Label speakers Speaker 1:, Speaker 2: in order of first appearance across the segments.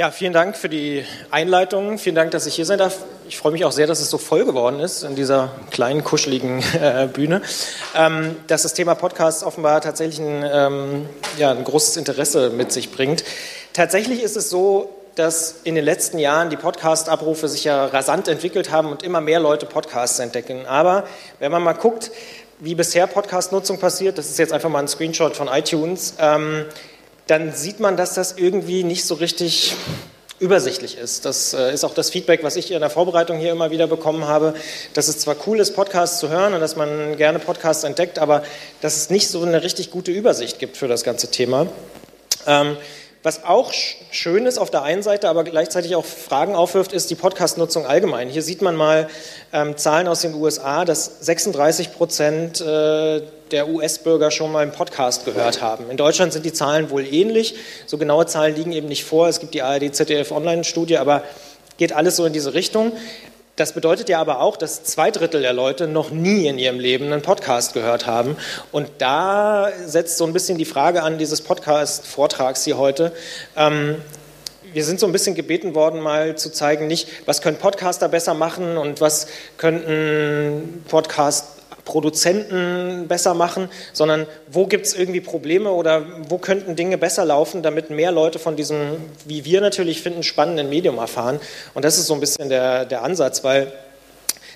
Speaker 1: Ja, vielen Dank für die Einleitung. Vielen Dank, dass ich hier sein darf. Ich freue mich auch sehr, dass es so voll geworden ist in dieser kleinen, kuscheligen äh, Bühne. Ähm, dass das Thema Podcast offenbar tatsächlich ein, ähm, ja, ein großes Interesse mit sich bringt. Tatsächlich ist es so, dass in den letzten Jahren die Podcast-Abrufe sich ja rasant entwickelt haben und immer mehr Leute Podcasts entdecken. Aber wenn man mal guckt, wie bisher Podcast-Nutzung passiert, das ist jetzt einfach mal ein Screenshot von iTunes, ähm, dann sieht man, dass das irgendwie nicht so richtig übersichtlich ist. Das äh, ist auch das Feedback, was ich in der Vorbereitung hier immer wieder bekommen habe, dass es zwar cool ist, Podcasts zu hören und dass man gerne Podcasts entdeckt, aber dass es nicht so eine richtig gute Übersicht gibt für das ganze Thema. Was auch schön ist auf der einen Seite, aber gleichzeitig auch Fragen aufwirft, ist die Podcast-Nutzung allgemein. Hier sieht man mal ähm, Zahlen aus den USA, dass 36 Prozent äh, der US-Bürger schon mal einen Podcast gehört haben. In Deutschland sind die Zahlen wohl ähnlich. So genaue Zahlen liegen eben nicht vor. Es gibt die ARD-ZDF-Online-Studie, aber geht alles so in diese Richtung. Das bedeutet ja aber auch, dass zwei Drittel der Leute noch nie in ihrem Leben einen Podcast gehört haben. Und da setzt so ein bisschen die Frage an dieses Podcast-Vortrags hier heute. Ähm, wir sind so ein bisschen gebeten worden, mal zu zeigen, nicht, was können Podcaster besser machen und was könnten Podcast Produzenten besser machen, sondern wo gibt es irgendwie Probleme oder wo könnten Dinge besser laufen, damit mehr Leute von diesem, wie wir natürlich finden, spannenden Medium erfahren. Und das ist so ein bisschen der, der Ansatz, weil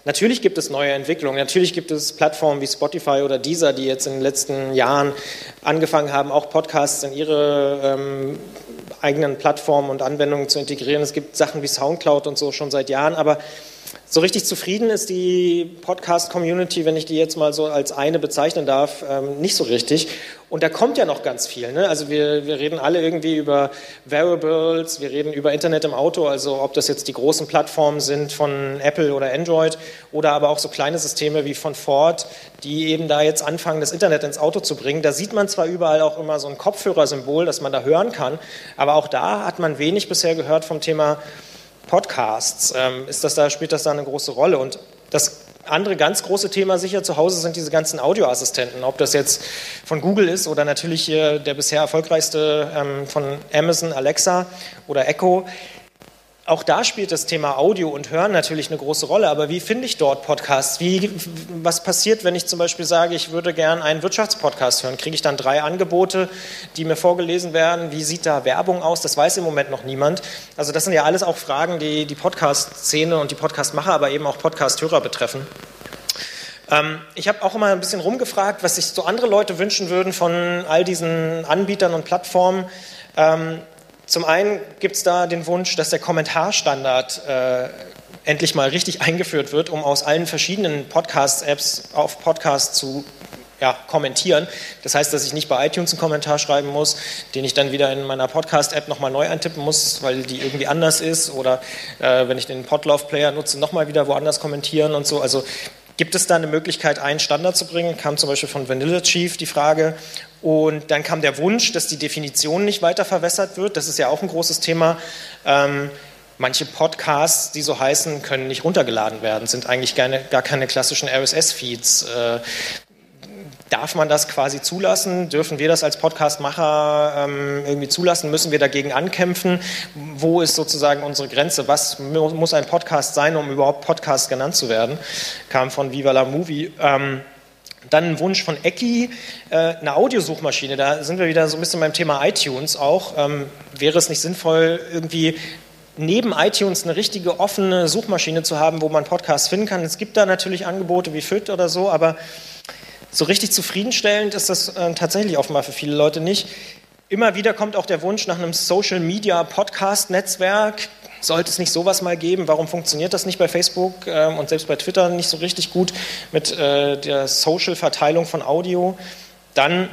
Speaker 1: Natürlich gibt es neue Entwicklungen, natürlich gibt es Plattformen wie Spotify oder Deezer, die jetzt in den letzten Jahren angefangen haben, auch Podcasts in ihre ähm, eigenen Plattformen und Anwendungen zu integrieren. Es gibt Sachen wie Soundcloud und so schon seit Jahren, aber so richtig zufrieden ist die Podcast-Community, wenn ich die jetzt mal so als eine bezeichnen darf, ähm, nicht so richtig. Und da kommt ja noch ganz viel. Ne? Also wir, wir reden alle irgendwie über Variables, wir reden über Internet im Auto, also ob das jetzt die großen Plattformen sind von Apple oder Android oder aber auch so kleine Systeme wie von Ford, die eben da jetzt anfangen, das Internet ins Auto zu bringen. Da sieht man zwar überall auch immer so ein Kopfhörersymbol, das man da hören kann, aber auch da hat man wenig bisher gehört vom Thema Podcasts. Ähm, ist das da, spielt das da eine große Rolle? Und das andere ganz große Thema sicher zu Hause sind diese ganzen Audioassistenten, ob das jetzt von Google ist oder natürlich hier der bisher erfolgreichste ähm, von Amazon, Alexa oder Echo. Auch da spielt das Thema Audio und Hören natürlich eine große Rolle. Aber wie finde ich dort Podcasts? Wie, was passiert, wenn ich zum Beispiel sage, ich würde gern einen Wirtschaftspodcast hören? Kriege ich dann drei Angebote, die mir vorgelesen werden? Wie sieht da Werbung aus? Das weiß im Moment noch niemand. Also das sind ja alles auch Fragen, die die Podcast-Szene und die Podcast-Macher, aber eben auch Podcast-Hörer betreffen. Ähm, ich habe auch immer ein bisschen rumgefragt, was sich so andere Leute wünschen würden von all diesen Anbietern und Plattformen. Zum einen gibt es da den Wunsch, dass der Kommentarstandard äh, endlich mal richtig eingeführt wird, um aus allen verschiedenen Podcast-Apps auf Podcasts zu ja, kommentieren. Das heißt, dass ich nicht bei iTunes einen Kommentar schreiben muss, den ich dann wieder in meiner Podcast-App nochmal neu eintippen muss, weil die irgendwie anders ist. Oder äh, wenn ich den Podlove-Player nutze, nochmal wieder woanders kommentieren und so. Also Gibt es da eine Möglichkeit, einen Standard zu bringen? Kam zum Beispiel von Vanilla Chief die Frage. Und dann kam der Wunsch, dass die Definition nicht weiter verwässert wird. Das ist ja auch ein großes Thema. Ähm, manche Podcasts, die so heißen, können nicht runtergeladen werden, sind eigentlich gar, gar keine klassischen RSS-Feeds. Äh, Darf man das quasi zulassen? Dürfen wir das als Podcastmacher ähm, irgendwie zulassen? Müssen wir dagegen ankämpfen? Wo ist sozusagen unsere Grenze? Was muss ein Podcast sein, um überhaupt Podcast genannt zu werden? Kam von Viva la Movie. Ähm, dann ein Wunsch von Ecki, äh, eine Audiosuchmaschine. Da sind wir wieder so ein bisschen beim Thema iTunes auch. Ähm, wäre es nicht sinnvoll, irgendwie neben iTunes eine richtige offene Suchmaschine zu haben, wo man Podcasts finden kann? Es gibt da natürlich Angebote wie FIT oder so, aber so richtig zufriedenstellend ist das äh, tatsächlich offenbar für viele Leute nicht. Immer wieder kommt auch der Wunsch nach einem Social Media Podcast Netzwerk. Sollte es nicht sowas mal geben? Warum funktioniert das nicht bei Facebook äh, und selbst bei Twitter nicht so richtig gut mit äh, der Social-Verteilung von Audio? Dann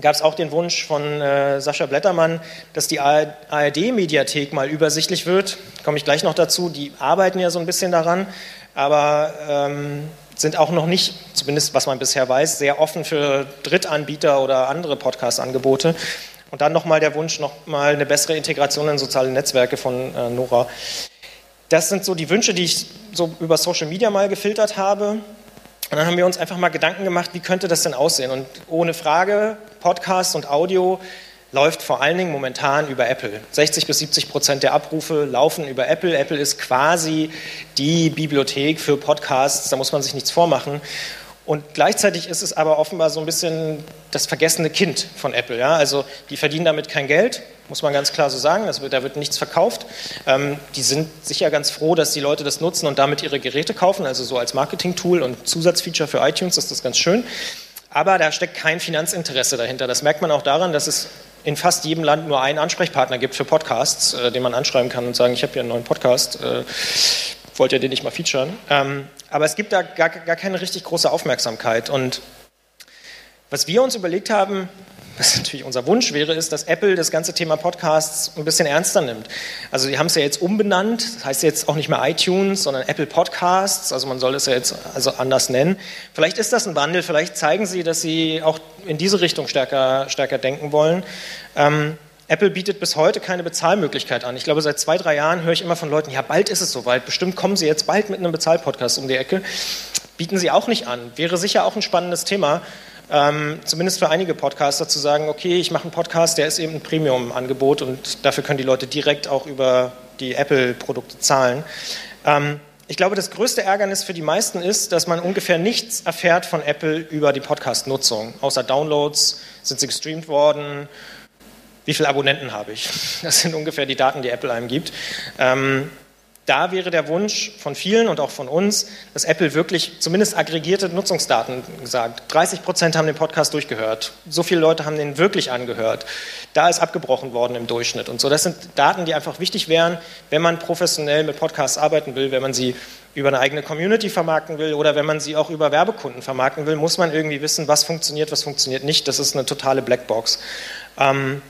Speaker 1: gab es auch den Wunsch von äh, Sascha Blättermann, dass die ARD-Mediathek mal übersichtlich wird. Komme ich gleich noch dazu. Die arbeiten ja so ein bisschen daran, aber ähm, sind auch noch nicht, zumindest was man bisher weiß, sehr offen für Drittanbieter oder andere Podcast-Angebote. Und dann nochmal der Wunsch, nochmal eine bessere Integration in soziale Netzwerke von äh, Nora. Das sind so die Wünsche, die ich so über Social Media mal gefiltert habe. Und dann haben wir uns einfach mal Gedanken gemacht, wie könnte das denn aussehen? Und ohne Frage, Podcast und Audio läuft vor allen Dingen momentan über Apple. 60 bis 70 Prozent der Abrufe laufen über Apple. Apple ist quasi die Bibliothek für Podcasts, da muss man sich nichts vormachen. Und gleichzeitig ist es aber offenbar so ein bisschen das vergessene Kind von Apple. Ja? Also die verdienen damit kein Geld, muss man ganz klar so sagen. Wird, da wird nichts verkauft. Ähm, die sind sicher ganz froh, dass die Leute das nutzen und damit ihre Geräte kaufen. Also so als Marketing-Tool und Zusatzfeature für iTunes ist das ganz schön. Aber da steckt kein Finanzinteresse dahinter. Das merkt man auch daran, dass es in fast jedem Land nur einen Ansprechpartner gibt für Podcasts, äh, den man anschreiben kann und sagen, ich habe hier einen neuen Podcast, äh, wollt ihr den nicht mal featuren? Ähm, aber es gibt da gar, gar keine richtig große Aufmerksamkeit. Und was wir uns überlegt haben, was natürlich unser Wunsch wäre, ist, dass Apple das ganze Thema Podcasts ein bisschen ernster nimmt. Also die haben es ja jetzt umbenannt, das heißt jetzt auch nicht mehr iTunes, sondern Apple Podcasts, also man soll es ja jetzt also anders nennen. Vielleicht ist das ein Wandel, vielleicht zeigen sie, dass sie auch in diese Richtung stärker, stärker denken wollen. Ähm, Apple bietet bis heute keine Bezahlmöglichkeit an. Ich glaube, seit zwei, drei Jahren höre ich immer von Leuten, ja, bald ist es soweit, bestimmt kommen sie jetzt bald mit einem Bezahlpodcast um die Ecke. Bieten sie auch nicht an. Wäre sicher auch ein spannendes Thema ähm, zumindest für einige Podcaster zu sagen, okay, ich mache einen Podcast, der ist eben ein Premium-Angebot und dafür können die Leute direkt auch über die Apple-Produkte zahlen. Ähm, ich glaube, das größte Ärgernis für die meisten ist, dass man ungefähr nichts erfährt von Apple über die Podcast-Nutzung, außer Downloads, sind sie gestreamt worden, wie viele Abonnenten habe ich. Das sind ungefähr die Daten, die Apple einem gibt. Ähm, da wäre der Wunsch von vielen und auch von uns, dass Apple wirklich zumindest aggregierte Nutzungsdaten sagt. 30 Prozent haben den Podcast durchgehört. So viele Leute haben den wirklich angehört. Da ist abgebrochen worden im Durchschnitt und so. Das sind Daten, die einfach wichtig wären, wenn man professionell mit Podcasts arbeiten will, wenn man sie über eine eigene Community vermarkten will oder wenn man sie auch über Werbekunden vermarkten will, muss man irgendwie wissen, was funktioniert, was funktioniert nicht. Das ist eine totale Blackbox. Ähm,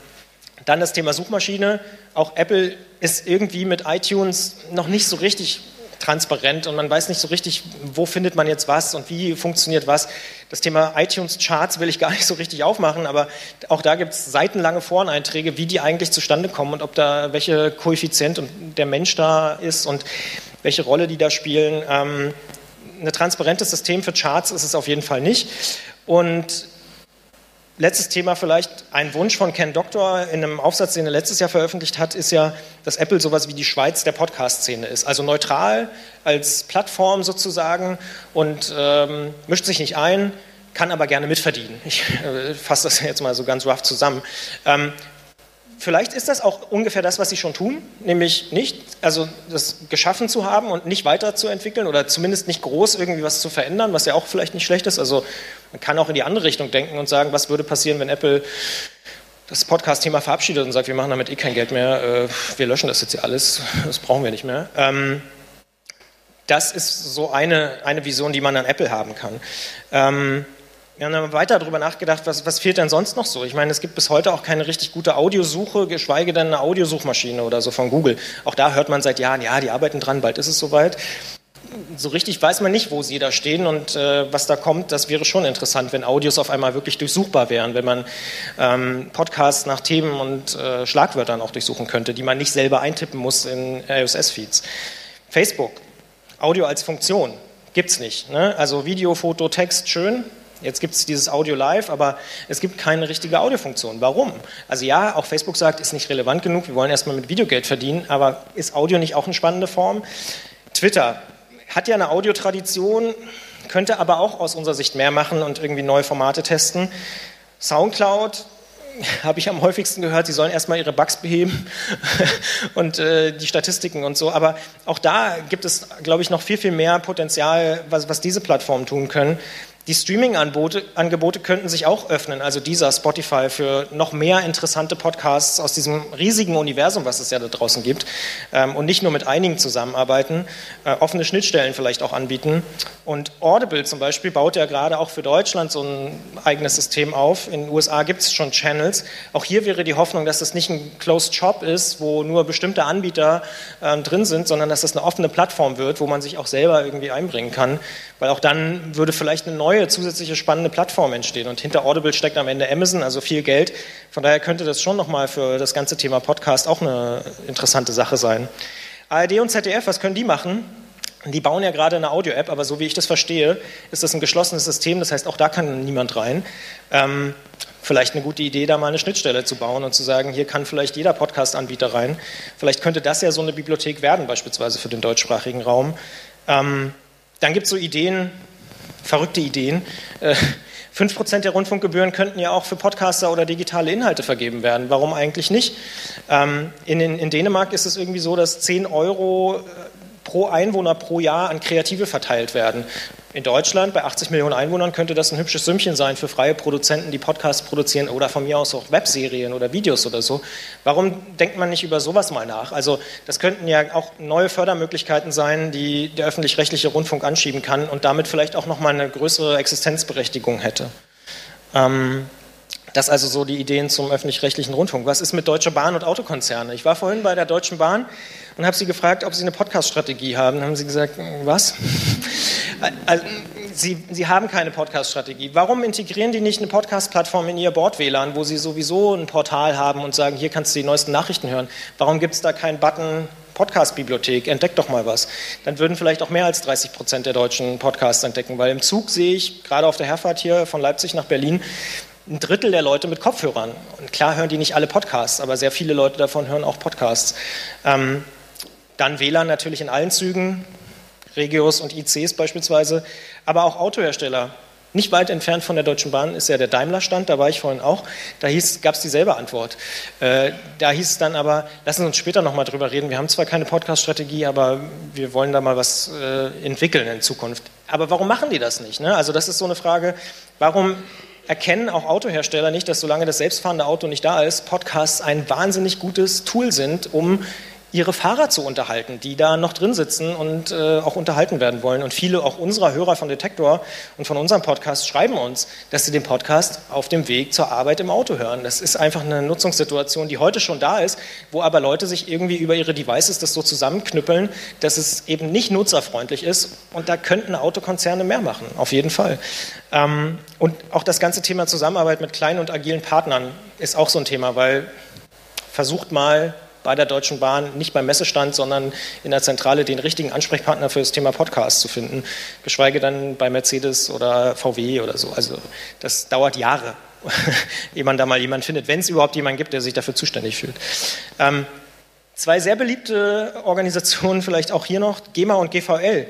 Speaker 1: dann das Thema Suchmaschine. Auch Apple ist irgendwie mit iTunes noch nicht so richtig transparent und man weiß nicht so richtig, wo findet man jetzt was und wie funktioniert was. Das Thema iTunes Charts will ich gar nicht so richtig aufmachen, aber auch da gibt es seitenlange Foreneinträge, wie die eigentlich zustande kommen und ob da welche Koeffizient und der Mensch da ist und welche Rolle die da spielen. Ähm, ein transparentes System für Charts ist es auf jeden Fall nicht. Und letztes Thema vielleicht, ein Wunsch von Ken Doctor in einem Aufsatz, den er letztes Jahr veröffentlicht hat, ist ja, dass Apple sowas wie die Schweiz der Podcast-Szene ist. Also neutral als Plattform sozusagen und ähm, mischt sich nicht ein, kann aber gerne mitverdienen. Ich äh, fasse das jetzt mal so ganz rough zusammen. Ähm, Vielleicht ist das auch ungefähr das, was sie schon tun, nämlich nicht, also das geschaffen zu haben und nicht weiterzuentwickeln oder zumindest nicht groß irgendwie was zu verändern, was ja auch vielleicht nicht schlecht ist. Also man kann auch in die andere Richtung denken und sagen, was würde passieren, wenn Apple das Podcast-Thema verabschiedet und sagt, wir machen damit eh kein Geld mehr, äh, wir löschen das jetzt hier alles, das brauchen wir nicht mehr. Ähm, das ist so eine, eine Vision, die man an Apple haben kann. Wir haben dann weiter darüber nachgedacht, was, was fehlt denn sonst noch so? Ich meine, es gibt bis heute auch keine richtig gute Audiosuche, geschweige denn eine Audiosuchmaschine oder so von Google. Auch da hört man seit Jahren, ja, die arbeiten dran, bald ist es soweit. So richtig weiß man nicht, wo sie da stehen und äh, was da kommt. Das wäre schon interessant, wenn Audios auf einmal wirklich durchsuchbar wären, wenn man ähm, Podcasts nach Themen und äh, Schlagwörtern auch durchsuchen könnte, die man nicht selber eintippen muss in RSS-Feeds. Facebook, Audio als Funktion, gibt es nicht. Ne? Also Video, Foto, Text, schön, Jetzt gibt es dieses Audio Live, aber es gibt keine richtige Audiofunktion. Warum? Also ja, auch Facebook sagt, ist nicht relevant genug, wir wollen erstmal mit Videogeld verdienen, aber ist Audio nicht auch eine spannende Form? Twitter hat ja eine Audiotradition, könnte aber auch aus unserer Sicht mehr machen und irgendwie neue Formate testen. Soundcloud habe ich am häufigsten gehört, sie sollen erstmal ihre Bugs beheben und äh, die Statistiken und so. Aber auch da gibt es, glaube ich, noch viel, viel mehr Potenzial, was, was diese Plattformen tun können. Die Streaming-Angebote könnten sich auch öffnen, also dieser Spotify für noch mehr interessante Podcasts aus diesem riesigen Universum, was es ja da draußen gibt, ähm, und nicht nur mit einigen zusammenarbeiten, äh, offene Schnittstellen vielleicht auch anbieten. Und Audible zum Beispiel baut ja gerade auch für Deutschland so ein eigenes System auf. In den USA gibt es schon Channels. Auch hier wäre die Hoffnung, dass das nicht ein Closed Shop ist, wo nur bestimmte Anbieter äh, drin sind, sondern dass das eine offene Plattform wird, wo man sich auch selber irgendwie einbringen kann. Weil auch dann würde vielleicht eine neue zusätzliche spannende Plattform entstehen. Und hinter Audible steckt am Ende Amazon, also viel Geld. Von daher könnte das schon nochmal für das ganze Thema Podcast auch eine interessante Sache sein. ARD und ZDF, was können die machen? Die bauen ja gerade eine Audio-App, aber so wie ich das verstehe, ist das ein geschlossenes System. Das heißt, auch da kann niemand rein. Ähm, vielleicht eine gute Idee, da mal eine Schnittstelle zu bauen und zu sagen, hier kann vielleicht jeder Podcast-Anbieter rein. Vielleicht könnte das ja so eine Bibliothek werden, beispielsweise für den deutschsprachigen Raum. Ähm, dann gibt es so Ideen, verrückte Ideen. Äh, 5% der Rundfunkgebühren könnten ja auch für Podcaster oder digitale Inhalte vergeben werden. Warum eigentlich nicht? Ähm, in, Dänemark ist es irgendwie so, dass 10 Euro äh, pro Einwohner pro Jahr an Kreative verteilt werden. In Deutschland, bei 80 Millionen Einwohnern, könnte das ein hübsches Sümmchen sein für freie Produzenten, die Podcasts produzieren oder von mir aus auch Webserien oder Videos oder so. Warum denkt man nicht über sowas mal nach? Also das könnten ja auch neue Fördermöglichkeiten sein, die der öffentlich-rechtliche Rundfunk anschieben kann und damit vielleicht auch nochmal eine größere Existenzberechtigung hätte. Ähm, das also so die Ideen zum öffentlich-rechtlichen Rundfunk. Was ist mit Deutsche Bahn und Autokonzerne? Ich war vorhin bei der Deutschen Bahn und habe sie gefragt, ob sie eine Podcast-Strategie haben. Dann haben sie gesagt, was? Also, sie, sie haben keine Podcast-Strategie. Warum integrieren die nicht eine Podcast-Plattform in ihr Bord-WLAN, wo sie sowieso ein Portal haben und sagen, hier kannst du die neuesten Nachrichten hören? Warum gibt es da keinen Button Podcast-Bibliothek, entdeck doch mal was. Dann würden vielleicht auch mehr als 30 Prozent der Deutschen Podcasts entdecken, weil im Zug sehe ich, gerade auf der Herfahrt hier von Leipzig nach Berlin, ein Drittel der Leute mit Kopfhörern. Und klar hören die nicht alle Podcasts, aber sehr viele Leute davon hören auch Podcasts. Ähm, dann WLAN natürlich in allen Zügen, Regios und ICs beispielsweise, aber auch Autohersteller. Nicht weit entfernt von der Deutschen Bahn ist ja der Daimler-Stand, da war ich vorhin auch. Da gab es dieselbe Antwort. Äh, da hieß es dann aber, lassen Sie uns später nochmal drüber reden. Wir haben zwar keine Podcast-Strategie, aber wir wollen da mal was äh, entwickeln in Zukunft. Aber warum machen die das nicht? Ne? Also das ist so eine Frage, warum erkennen auch Autohersteller nicht, dass solange das selbstfahrende Auto nicht da ist, Podcasts ein wahnsinnig gutes Tool sind, um ihre Fahrer zu unterhalten, die da noch drin sitzen und äh, auch unterhalten werden wollen. Und viele auch unserer Hörer von Detektor und von unserem Podcast schreiben uns, dass sie den Podcast auf dem Weg zur Arbeit im Auto hören. Das ist einfach eine Nutzungssituation, die heute schon da ist, wo aber Leute sich irgendwie über ihre Devices das so zusammenknüppeln, dass es eben nicht nutzerfreundlich ist. Und da könnten Autokonzerne mehr machen, auf jeden Fall. Ähm, und auch das ganze Thema Zusammenarbeit mit kleinen und agilen Partnern ist auch so ein Thema, weil versucht mal bei der Deutschen Bahn, nicht beim Messestand, sondern in der Zentrale den richtigen Ansprechpartner für das Thema Podcast zu finden, geschweige dann bei Mercedes oder VW oder so. Also das dauert Jahre, ehe man da mal jemanden findet, wenn es überhaupt jemanden gibt, der sich dafür zuständig fühlt. Ähm, zwei sehr beliebte Organisationen vielleicht auch hier noch, GEMA und GVL.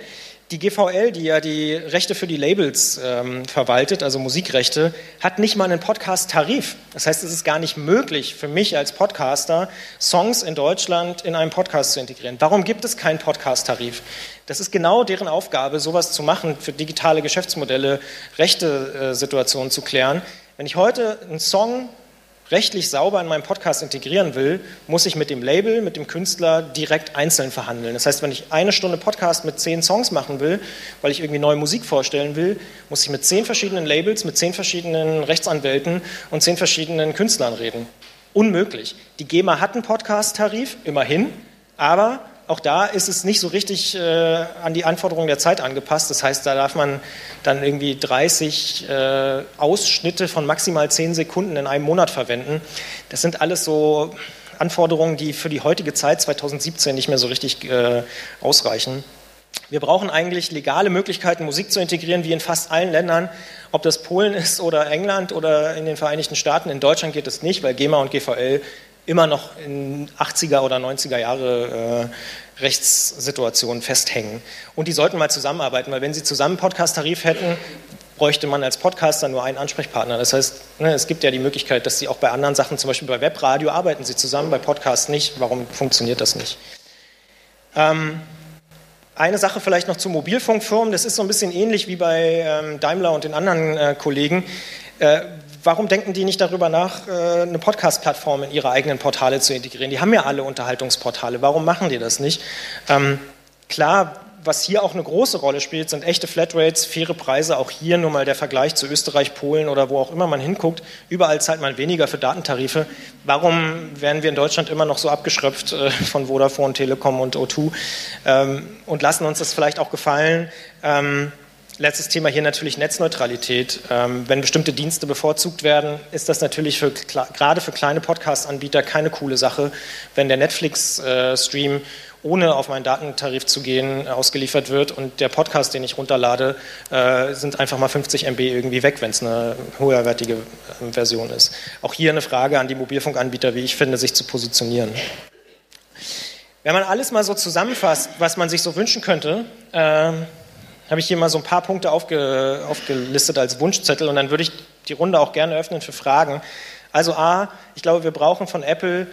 Speaker 1: Die GVL, die ja die Rechte für die Labels ähm, verwaltet, also Musikrechte, hat nicht mal einen Podcast-Tarif. Das heißt, es ist gar nicht möglich für mich als Podcaster, Songs in Deutschland in einem Podcast zu integrieren. Warum gibt es keinen Podcast-Tarif? Das ist genau deren Aufgabe, sowas zu machen, für digitale Geschäftsmodelle, rechte äh, zu klären. Wenn ich heute einen Song rechtlich sauber in meinem Podcast integrieren will, muss ich mit dem Label, mit dem Künstler direkt einzeln verhandeln. Das heißt, wenn ich eine Stunde Podcast mit zehn Songs machen will, weil ich irgendwie neue Musik vorstellen will, muss ich mit zehn verschiedenen Labels, mit zehn verschiedenen Rechtsanwälten und zehn verschiedenen Künstlern reden. Unmöglich. Die GEMA hat einen Podcast-Tarif, immerhin, aber auch da ist es nicht so richtig äh, an die Anforderungen der Zeit angepasst. Das heißt, da darf man dann irgendwie 30 äh, Ausschnitte von maximal 10 Sekunden in einem Monat verwenden. Das sind alles so Anforderungen, die für die heutige Zeit 2017 nicht mehr so richtig äh, ausreichen. Wir brauchen eigentlich legale Möglichkeiten, Musik zu integrieren, wie in fast allen Ländern. Ob das Polen ist oder England oder in den Vereinigten Staaten. In Deutschland geht es nicht, weil GEMA und GVL immer noch in 80er oder 90er Jahre äh, Rechtssituationen festhängen. Und die sollten mal zusammenarbeiten, weil wenn sie zusammen Podcast-Tarif hätten, bräuchte man als Podcaster nur einen Ansprechpartner. Das heißt, ne, es gibt ja die Möglichkeit, dass sie auch bei anderen Sachen, zum Beispiel bei Webradio, arbeiten sie zusammen, bei Podcasts nicht. Warum funktioniert das nicht? Ähm, eine Sache vielleicht noch zu Mobilfunkfirmen, das ist so ein bisschen ähnlich wie bei ähm, Daimler und den anderen äh, Kollegen. Äh, warum denken die nicht darüber nach, äh, eine Podcast-Plattform in ihre eigenen Portale zu integrieren? Die haben ja alle Unterhaltungsportale. Warum machen die das nicht? Ähm, klar, was hier auch eine große Rolle spielt, sind echte Flatrates, faire Preise. Auch hier nur mal der Vergleich zu Österreich, Polen oder wo auch immer man hinguckt. Überall zahlt man weniger für Datentarife. Warum werden wir in Deutschland immer noch so abgeschröpft äh, von Vodafone, Telekom und O2 ähm, und lassen uns das vielleicht auch gefallen? Ähm, letztes Thema hier natürlich Netzneutralität. Ähm, wenn bestimmte Dienste bevorzugt werden, ist das natürlich für, gerade für kleine Podcast-Anbieter keine coole Sache, wenn der Netflix-Stream äh, ohne auf meinen Datentarif zu gehen, ausgeliefert wird und der Podcast, den ich runterlade, äh, sind einfach mal 50 MB irgendwie weg, wenn es eine höherwertige äh, Version ist. Auch hier eine Frage an die Mobilfunkanbieter, wie ich finde, sich zu positionieren. Wenn man alles mal so zusammenfasst, was man sich so wünschen könnte, äh, habe ich hier mal so ein paar Punkte aufge, aufgelistet als Wunschzettel und dann würde ich die Runde auch gerne öffnen für Fragen. Also A, ich glaube, wir brauchen von Apple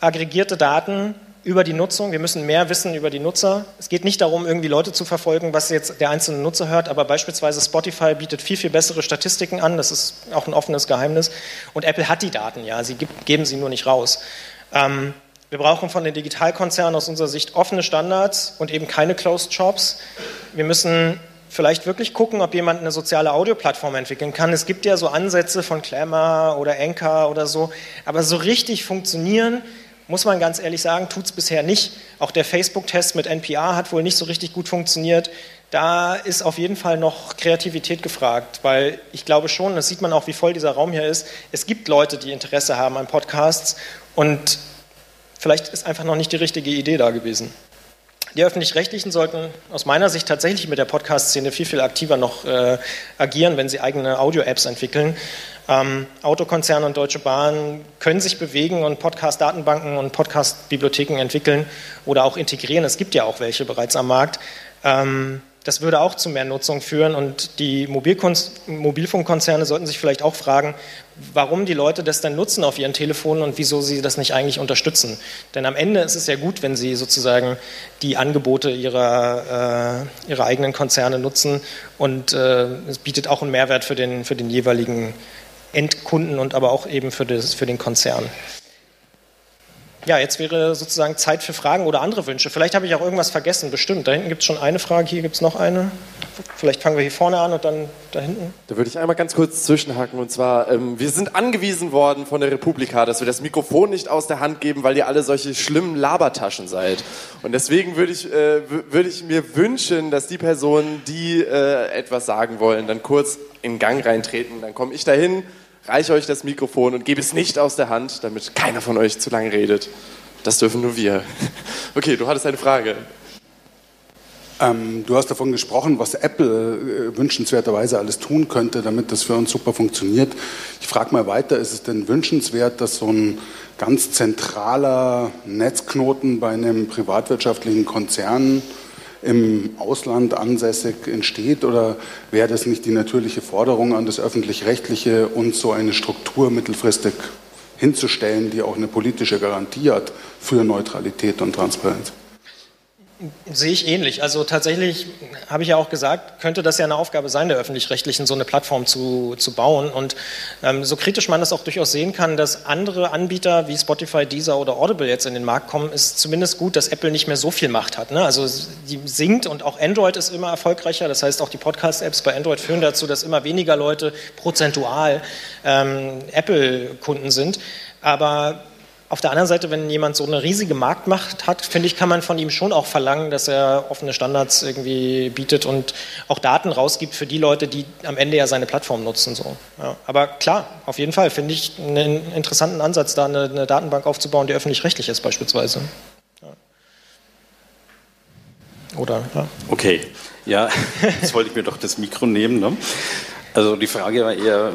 Speaker 1: aggregierte Daten über die Nutzung. Wir müssen mehr wissen über die Nutzer. Es geht nicht darum, irgendwie Leute zu verfolgen, was jetzt der einzelne Nutzer hört, aber beispielsweise Spotify bietet viel, viel bessere Statistiken an. Das ist auch ein offenes Geheimnis. Und Apple hat die Daten, ja, sie geben sie nur nicht raus. Ähm, wir brauchen von den Digitalkonzernen aus unserer Sicht offene Standards und eben keine Closed Shops. Wir müssen vielleicht wirklich gucken, ob jemand eine soziale Audioplattform entwickeln kann. Es gibt ja so Ansätze von Clamor oder Anchor oder so, aber so richtig funktionieren muss man ganz ehrlich sagen, tut es bisher nicht. Auch der Facebook-Test mit NPR hat wohl nicht so richtig gut funktioniert. Da ist auf jeden Fall noch Kreativität gefragt, weil ich glaube schon, das sieht man auch, wie voll dieser Raum hier ist. Es gibt Leute, die Interesse haben an Podcasts und vielleicht ist einfach noch nicht die richtige Idee da gewesen. Die öffentlich-rechtlichen sollten aus meiner Sicht tatsächlich mit der Podcast-Szene viel, viel aktiver noch äh, agieren, wenn sie eigene Audio-Apps entwickeln. Ähm, Autokonzerne und Deutsche Bahn können sich bewegen und Podcast-Datenbanken und Podcast-Bibliotheken entwickeln oder auch integrieren. Es gibt ja auch welche bereits am Markt. Ähm, das würde auch zu mehr Nutzung führen und die Mobilfunkkonzerne sollten sich vielleicht auch fragen, warum die Leute das denn nutzen auf ihren Telefonen und wieso sie das nicht eigentlich unterstützen. Denn am Ende ist es ja gut, wenn sie sozusagen die Angebote ihrer, äh, ihrer eigenen Konzerne nutzen und äh, es bietet auch einen Mehrwert für den, für den jeweiligen Endkunden und aber auch eben für, das, für den Konzern. Ja, jetzt wäre sozusagen Zeit für Fragen oder andere Wünsche. Vielleicht habe ich auch irgendwas vergessen, bestimmt. Da hinten gibt es schon eine Frage, hier gibt es noch eine. Vielleicht fangen wir hier vorne an und dann da hinten.
Speaker 2: Da würde ich einmal ganz kurz zwischenhaken. Und zwar, ähm, wir sind angewiesen worden von der Republika, dass wir das Mikrofon nicht aus der Hand geben, weil ihr alle solche schlimmen Labertaschen seid. Und deswegen würde ich, äh, würde ich mir wünschen, dass die Personen, die äh, etwas sagen wollen, dann kurz in Gang reintreten. Dann komme ich dahin reiche euch das Mikrofon und gebe es nicht aus der Hand, damit keiner von euch zu lange redet. Das dürfen nur wir. Okay, du hattest eine Frage.
Speaker 3: Ähm, du hast davon gesprochen, was Apple äh, wünschenswerterweise alles tun könnte, damit das für uns super funktioniert. Ich frage mal weiter, ist es denn wünschenswert, dass so ein ganz zentraler Netzknoten bei einem privatwirtschaftlichen Konzern im Ausland ansässig entsteht? Oder wäre das nicht die natürliche Forderung an das öffentlich-rechtliche, uns so eine Struktur mittelfristig hinzustellen, die auch eine politische Garantie hat für Neutralität und Transparenz?
Speaker 1: Sehe ich ähnlich. Also tatsächlich habe ich ja auch gesagt, könnte das ja eine Aufgabe sein, der öffentlich-rechtlichen so eine Plattform zu, zu bauen. Und ähm, so kritisch man das auch durchaus sehen kann, dass andere Anbieter wie Spotify, Deezer oder Audible jetzt in den Markt kommen, ist zumindest gut, dass Apple nicht mehr so viel Macht hat. Ne? Also die sinkt und auch Android ist immer erfolgreicher. Das heißt, auch die Podcast-Apps bei Android führen dazu, dass immer weniger Leute prozentual ähm, Apple-Kunden sind. Aber auf der anderen Seite, wenn jemand so eine riesige Marktmacht hat, finde ich, kann man von ihm schon auch verlangen, dass er offene Standards irgendwie bietet und auch Daten rausgibt für die Leute, die am Ende ja seine Plattform nutzen. So. Ja. Aber klar, auf jeden Fall finde ich einen interessanten Ansatz, da eine, eine Datenbank aufzubauen, die öffentlich-rechtlich ist beispielsweise. Ja.
Speaker 4: Oder, ja. Okay, ja, jetzt wollte ich mir doch das Mikro nehmen. Ne? Also die Frage war eher,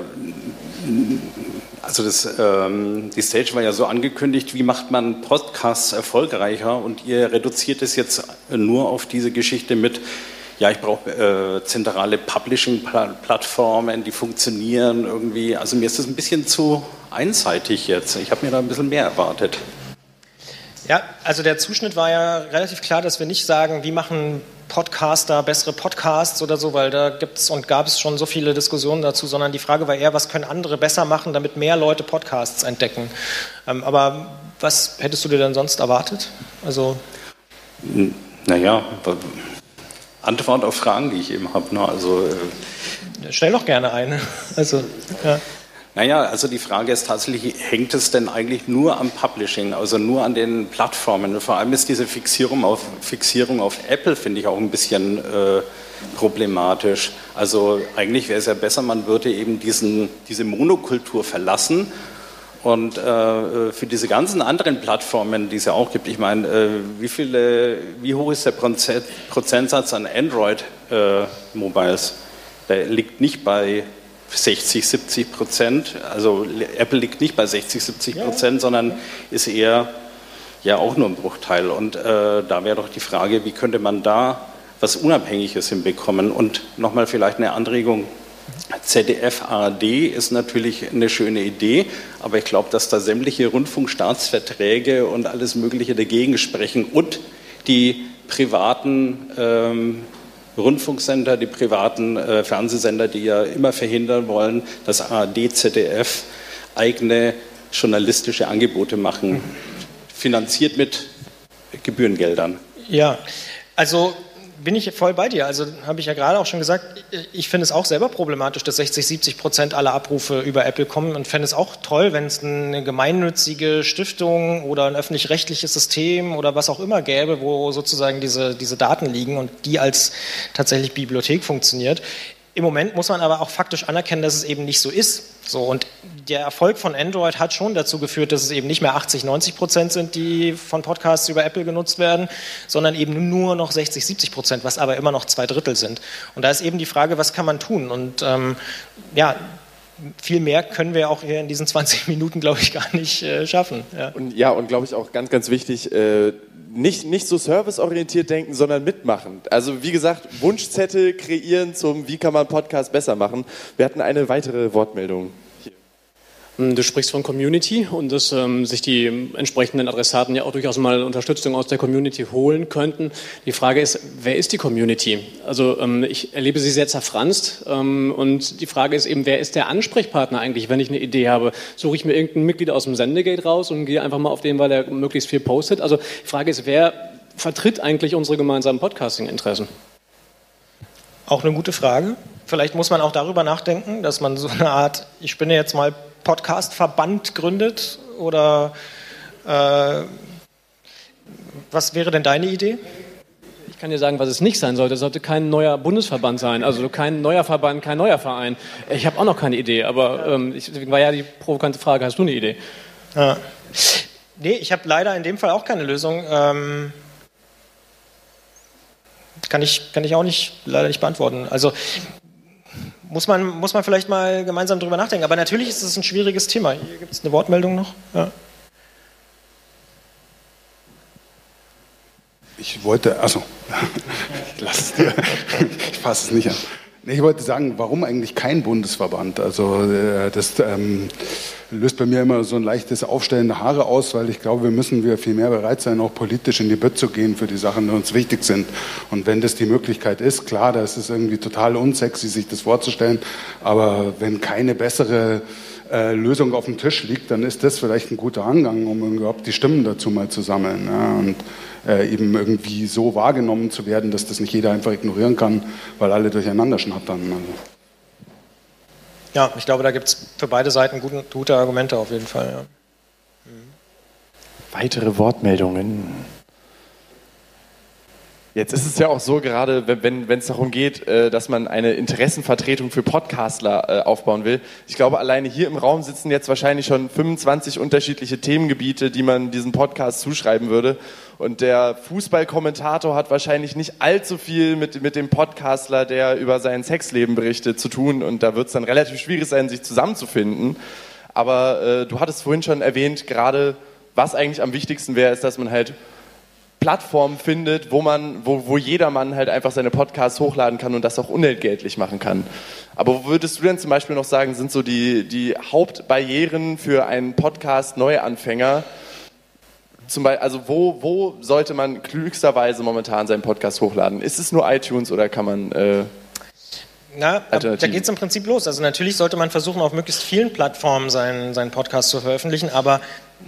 Speaker 4: also das, ähm, die Stage war ja so angekündigt, wie macht man Podcasts erfolgreicher und ihr reduziert es jetzt nur auf diese Geschichte mit, ja, ich brauche äh, zentrale Publishing-Plattformen, die funktionieren irgendwie. Also mir ist das ein bisschen zu einseitig jetzt. Ich habe mir da ein bisschen mehr erwartet.
Speaker 1: Ja, also der Zuschnitt war ja relativ klar, dass wir nicht sagen, wie machen Podcaster bessere Podcasts oder so, weil da gibt es und gab es schon so viele Diskussionen dazu, sondern die Frage war eher, was können andere besser machen, damit mehr Leute Podcasts entdecken. Ähm, aber was hättest du dir denn sonst erwartet? Also
Speaker 4: naja, Antwort auf Fragen, die ich eben habe. Ne? Also,
Speaker 1: äh Stell doch gerne eine. Also, ja.
Speaker 4: Naja, also die Frage ist tatsächlich, hängt es denn eigentlich nur am Publishing, also nur an den Plattformen? Vor allem ist diese Fixierung auf, Fixierung auf Apple, finde ich, auch ein bisschen äh, problematisch. Also eigentlich wäre es ja besser, man würde eben diesen, diese Monokultur verlassen und äh, für diese ganzen anderen Plattformen, die es ja auch gibt, ich meine, äh, wie, viele, wie hoch ist der Prozentsatz an Android-Mobiles? Äh, der liegt nicht bei 60, 70 Prozent. Also Apple liegt nicht bei 60, 70 Prozent, ja. sondern ist eher ja auch nur ein Bruchteil. Und äh, da wäre doch die Frage, wie könnte man da was Unabhängiges hinbekommen? Und nochmal vielleicht eine Anregung. ZDF ARD ist natürlich eine schöne Idee, aber ich glaube, dass da sämtliche Rundfunkstaatsverträge und alles Mögliche dagegen sprechen und die privaten ähm, Rundfunksender, die privaten äh, Fernsehsender, die ja immer verhindern wollen, dass ARD, ZDF eigene journalistische Angebote machen, finanziert mit Gebührengeldern.
Speaker 1: Ja, also bin ich voll bei dir. Also habe ich ja gerade auch schon gesagt, ich finde es auch selber problematisch, dass 60, 70 Prozent aller Abrufe über Apple kommen und fände es auch toll, wenn es eine gemeinnützige Stiftung oder ein öffentlich-rechtliches System oder was auch immer gäbe, wo sozusagen diese, diese Daten liegen und die als tatsächlich Bibliothek funktioniert. Im Moment muss man aber auch faktisch anerkennen, dass es eben nicht so ist. So, und der Erfolg von Android hat schon dazu geführt, dass es eben nicht mehr 80, 90 Prozent sind, die von Podcasts über Apple genutzt werden, sondern eben nur noch 60, 70 Prozent, was aber immer noch zwei Drittel sind. Und da ist eben die Frage, was kann man tun? Und ähm, ja, viel mehr können wir auch hier in diesen 20 Minuten, glaube ich, gar nicht äh, schaffen.
Speaker 2: Ja. Und ja, und glaube ich auch ganz, ganz wichtig, äh, nicht, nicht so serviceorientiert denken, sondern mitmachen. Also wie gesagt, Wunschzettel kreieren zum Wie kann man Podcast besser machen. Wir hatten eine weitere Wortmeldung.
Speaker 5: Hm, du sprichst von Community und dass ähm, sich die entsprechenden Adressaten ja auch durchaus mal Unterstützung aus der Community holen könnten. Die Frage ist, wer ist die Community? Also ähm, ich erlebe sie sehr zerfranst ähm, und die Frage ist eben, wer ist der Ansprechpartner eigentlich, wenn ich eine Idee habe? Suche ich mir irgendein Mitglied aus dem Sendegate raus und gehe einfach mal auf den, weil er möglichst viel postet? Also die Frage ist, wer vertritt eigentlich unsere gemeinsamen Podcasting-Interessen?
Speaker 1: Auch eine gute Frage. Vielleicht muss man auch darüber nachdenken, dass man so eine Art, ich spinne jetzt mal Podcast-Verband gründet? Oder äh, was wäre denn deine Idee?
Speaker 5: Ich kann dir sagen, was es nicht sein sollte. Es sollte kein neuer Bundesverband sein, also kein neuer Verband, kein neuer Verein. Ich habe auch noch keine Idee, aber ähm, ich, deswegen war ja die provokante Frage, hast du eine Idee? Ja.
Speaker 1: Nee, ich habe leider in dem Fall auch keine Lösung. Ähm, kann, ich, kann ich auch nicht, leider nicht beantworten. Also muss man, muss man vielleicht mal gemeinsam drüber nachdenken. Aber natürlich ist es ein schwieriges Thema. Hier gibt es eine Wortmeldung noch. Ja.
Speaker 3: Ich wollte, also, ich lasse es dir, ich fasse es nicht an. Ich wollte sagen, warum eigentlich kein Bundesverband? Also äh, das ähm, löst bei mir immer so ein leichtes Aufstellen der Haare aus, weil ich glaube, wir müssen wir viel mehr bereit sein, auch politisch in die Bett zu gehen für die Sachen, die uns wichtig sind. Und wenn das die Möglichkeit ist, klar, da ist irgendwie total unsexy, sich das vorzustellen, aber wenn keine bessere äh, Lösung auf dem Tisch liegt, dann ist das vielleicht ein guter Angang, um überhaupt die Stimmen dazu mal zu sammeln. Ja, und äh, eben irgendwie so wahrgenommen zu werden, dass das nicht jeder einfach ignorieren kann, weil alle durcheinander schnattern. Also.
Speaker 1: Ja, ich glaube, da gibt es für beide Seiten gute, gute, Argumente auf jeden Fall. Ja. Mhm.
Speaker 2: Weitere Wortmeldungen. Jetzt ist es ja auch so, gerade wenn es darum geht, äh, dass man eine Interessenvertretung für Podcastler äh, aufbauen will. Ich glaube, alleine hier im Raum sitzen jetzt wahrscheinlich schon 25 unterschiedliche Themengebiete, die man diesem Podcast zuschreiben würde. Und der Fußballkommentator hat wahrscheinlich nicht allzu viel mit, mit dem Podcastler, der über sein Sexleben berichtet, zu tun. Und da wird es dann relativ schwierig sein, sich zusammenzufinden. Aber äh, du hattest vorhin schon erwähnt, gerade was eigentlich am wichtigsten wäre, ist, dass man halt Plattformen findet, wo man, wo, wo jedermann halt einfach seine Podcasts hochladen kann und das auch unentgeltlich machen kann. Aber wo würdest du denn zum Beispiel noch sagen, sind so die, die Hauptbarrieren für einen Podcast-Neuanfänger? Zum Beispiel, also wo, wo sollte man klügsterweise momentan seinen Podcast hochladen? Ist es nur iTunes oder kann man äh,
Speaker 1: na, da geht es im Prinzip los. Also natürlich sollte man versuchen, auf möglichst vielen Plattformen seinen, seinen Podcast zu veröffentlichen, aber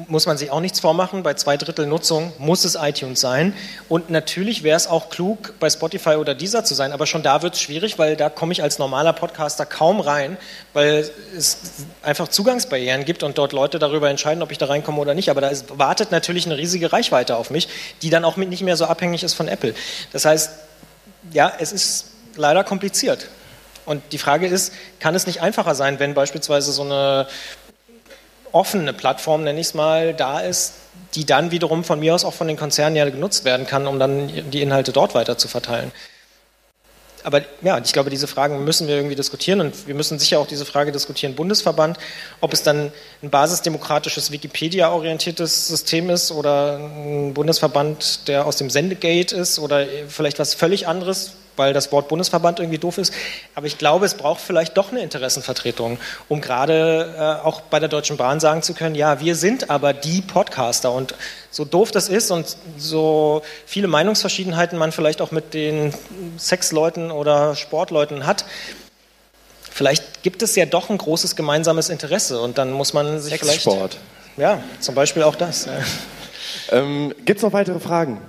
Speaker 1: muss man sich auch nichts vormachen. Bei zwei Drittel Nutzung muss es iTunes sein. Und natürlich wäre es auch klug, bei Spotify oder dieser zu sein. Aber schon da wird es schwierig, weil da komme ich als normaler Podcaster kaum rein, weil es einfach Zugangsbarrieren gibt und dort Leute darüber entscheiden, ob ich da reinkomme oder nicht. Aber da ist, wartet natürlich eine riesige Reichweite auf mich, die dann auch nicht mehr so abhängig ist von Apple. Das heißt, ja, es ist leider kompliziert. Und die Frage ist, kann es nicht einfacher sein, wenn beispielsweise so eine offene Plattform, nenne ich es mal, da ist, die dann wiederum von mir aus auch von den Konzernen ja genutzt werden kann, um dann die Inhalte dort weiter zu verteilen. Aber ja, ich glaube, diese Fragen müssen wir irgendwie diskutieren und wir müssen sicher auch diese Frage diskutieren, Bundesverband, ob es dann ein basisdemokratisches, Wikipedia-orientiertes System ist oder ein Bundesverband, der aus dem Sendegate ist oder vielleicht was völlig anderes, weil das Wort Bundesverband irgendwie doof ist. Aber ich glaube, es braucht vielleicht doch eine Interessenvertretung, um gerade äh, auch bei der Deutschen Bahn sagen zu können, ja, wir sind aber die Podcaster. Und so doof das ist und so viele Meinungsverschiedenheiten man vielleicht auch mit den Sexleuten oder Sportleuten hat, vielleicht gibt es ja doch ein großes gemeinsames Interesse und dann muss man sich vielleicht... Ja, zum Beispiel auch das.
Speaker 2: Ähm, Gibt es noch weitere Fragen?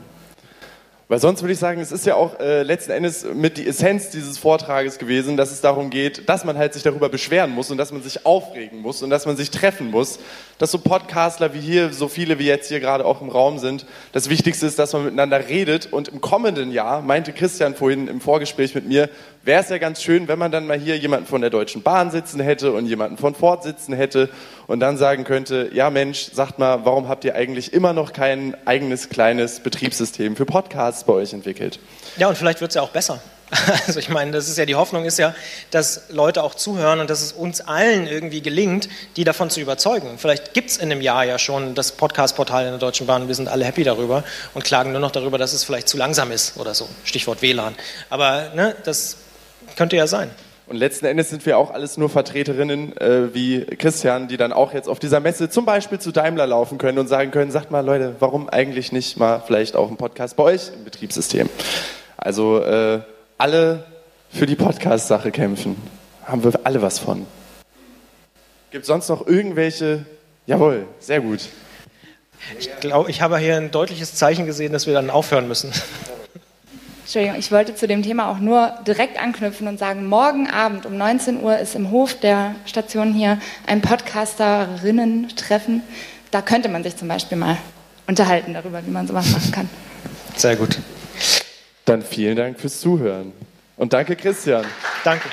Speaker 2: Weil sonst würde ich sagen, es ist ja auch äh, letzten Endes mit die Essenz dieses Vortrages gewesen, dass es darum geht, dass man halt sich darüber beschweren muss und dass man sich aufregen muss und dass man sich treffen muss. Dass so Podcastler wie hier, so viele wie jetzt hier gerade auch im Raum sind, das Wichtigste ist, dass man miteinander redet. Und im kommenden Jahr, meinte Christian vorhin im Vorgespräch mit mir, wäre es ja ganz schön, wenn man dann mal hier jemanden von der Deutschen Bahn sitzen hätte und jemanden von Ford sitzen hätte und dann sagen könnte, ja Mensch, sagt mal, warum habt ihr eigentlich immer noch kein eigenes kleines Betriebssystem für Podcasts bei euch entwickelt?
Speaker 1: Ja, und vielleicht wird es ja auch besser. Also ich meine, das ist ja die Hoffnung ist ja, dass Leute auch zuhören und dass es uns allen irgendwie gelingt, die davon zu überzeugen. Vielleicht gibt es in einem Jahr ja schon das Podcast-Portal in der Deutschen Bahn. Wir sind alle happy darüber und klagen nur noch darüber, dass es vielleicht zu langsam ist oder so. Stichwort WLAN. Aber ne, das könnte ja sein.
Speaker 2: Und letzten Endes sind wir auch alles nur Vertreterinnen äh, wie Christian, die dann auch jetzt auf dieser Messe zum Beispiel zu Daimler laufen können und sagen können, sagt mal Leute, warum eigentlich nicht mal vielleicht auch ein Podcast bei euch im Betriebssystem? Also äh, alle für die Podcast-Sache kämpfen. Haben wir alle was von. Gibt es sonst noch irgendwelche? Jawohl, sehr gut.
Speaker 1: Ich glaube, ich habe hier ein deutliches Zeichen gesehen, dass wir dann aufhören müssen.
Speaker 6: Entschuldigung, ich wollte zu dem Thema auch nur direkt anknüpfen und sagen, morgen Abend um 19 Uhr ist im Hof der Station hier ein Podcasterinnen-Treffen. Da könnte man sich zum Beispiel mal unterhalten darüber, wie man sowas machen kann.
Speaker 1: Sehr gut.
Speaker 2: Dann vielen Dank fürs Zuhören. Und danke, Christian.
Speaker 1: Danke.